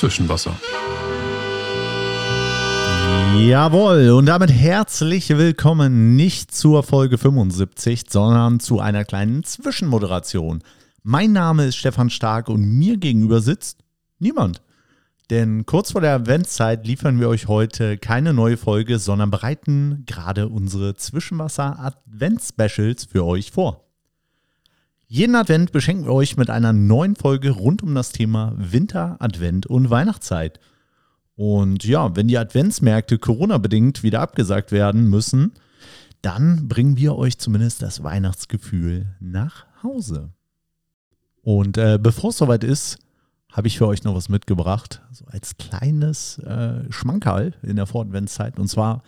Zwischenwasser. Jawohl, und damit herzlich willkommen nicht zur Folge 75, sondern zu einer kleinen Zwischenmoderation. Mein Name ist Stefan Stark und mir gegenüber sitzt niemand. Denn kurz vor der Adventszeit liefern wir euch heute keine neue Folge, sondern bereiten gerade unsere Zwischenwasser-Advent-Specials für euch vor. Jeden Advent beschenken wir euch mit einer neuen Folge rund um das Thema Winter, Advent und Weihnachtszeit. Und ja, wenn die Adventsmärkte Corona-bedingt wieder abgesagt werden müssen, dann bringen wir euch zumindest das Weihnachtsgefühl nach Hause. Und äh, bevor es soweit ist, habe ich für euch noch was mitgebracht, so als kleines äh, Schmankerl in der Voradventszeit. Und zwar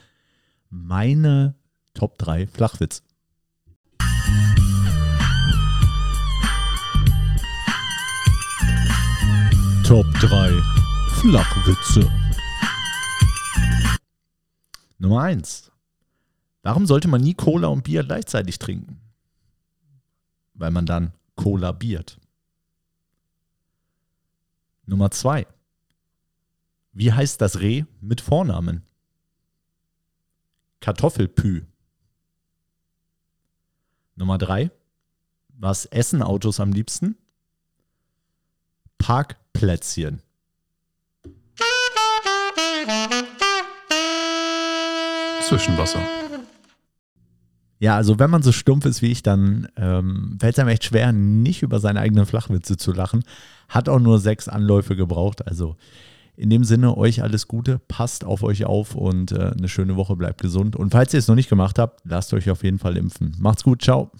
meine Top 3 Flachwitz. Top 3 Flachwitze. Nummer 1. Warum sollte man nie Cola und Bier gleichzeitig trinken? Weil man dann kollabiert. Nummer 2. Wie heißt das Reh mit Vornamen? Kartoffelpü. Nummer 3. Was essen Autos am liebsten? Parkplätzchen. Zwischenwasser. Ja, also wenn man so stumpf ist wie ich, dann ähm, fällt es einem echt schwer, nicht über seine eigenen Flachwitze zu lachen. Hat auch nur sechs Anläufe gebraucht. Also in dem Sinne, euch alles Gute, passt auf euch auf und äh, eine schöne Woche, bleibt gesund. Und falls ihr es noch nicht gemacht habt, lasst euch auf jeden Fall impfen. Macht's gut, ciao.